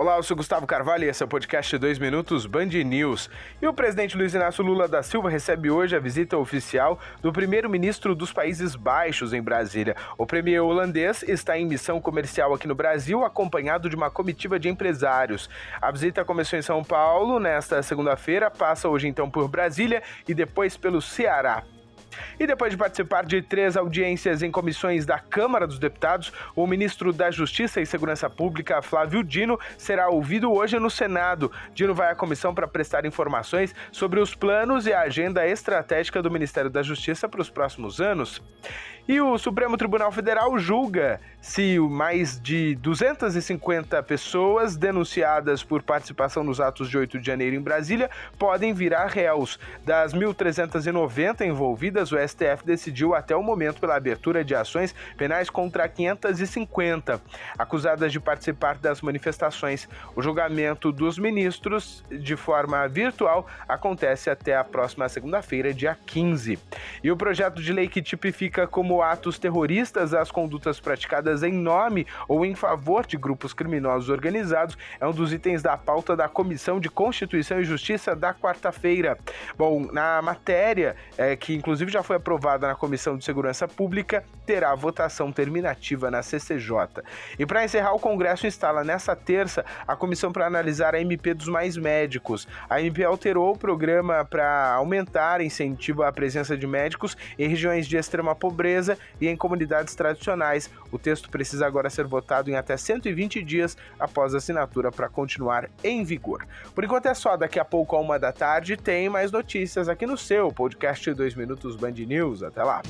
Olá, eu sou Gustavo Carvalho e esse é o podcast 2 Minutos Band News. E o presidente Luiz Inácio Lula da Silva recebe hoje a visita oficial do primeiro-ministro dos Países Baixos em Brasília. O premier holandês está em missão comercial aqui no Brasil, acompanhado de uma comitiva de empresários. A visita começou em São Paulo nesta segunda-feira, passa hoje então por Brasília e depois pelo Ceará. E depois de participar de três audiências em comissões da Câmara dos Deputados, o ministro da Justiça e Segurança Pública, Flávio Dino, será ouvido hoje no Senado. Dino vai à comissão para prestar informações sobre os planos e a agenda estratégica do Ministério da Justiça para os próximos anos. E o Supremo Tribunal Federal julga se mais de 250 pessoas denunciadas por participação nos atos de 8 de janeiro em Brasília podem virar réus. Das 1.390 envolvidas, o STF decidiu até o momento pela abertura de ações penais contra 550 acusadas de participar das manifestações. O julgamento dos ministros de forma virtual acontece até a próxima segunda-feira, dia 15. E o projeto de lei que tipifica como atos terroristas as condutas praticadas em nome ou em favor de grupos criminosos organizados é um dos itens da pauta da Comissão de Constituição e Justiça da quarta-feira. Bom, na matéria, é, que inclusive já foi aprovada na Comissão de Segurança Pública, terá votação terminativa na CCJ. E para encerrar, o Congresso instala nessa terça a comissão para analisar a MP dos mais médicos. A MP alterou o programa para aumentar incentivo à presença de médicos em regiões de extrema pobreza e em comunidades tradicionais. O texto precisa agora ser votado em até 120 dias após a assinatura para continuar em vigor. Por enquanto é só, daqui a pouco, a uma da tarde, tem mais notícias aqui no seu podcast 2 Minutos Band News. Até lá!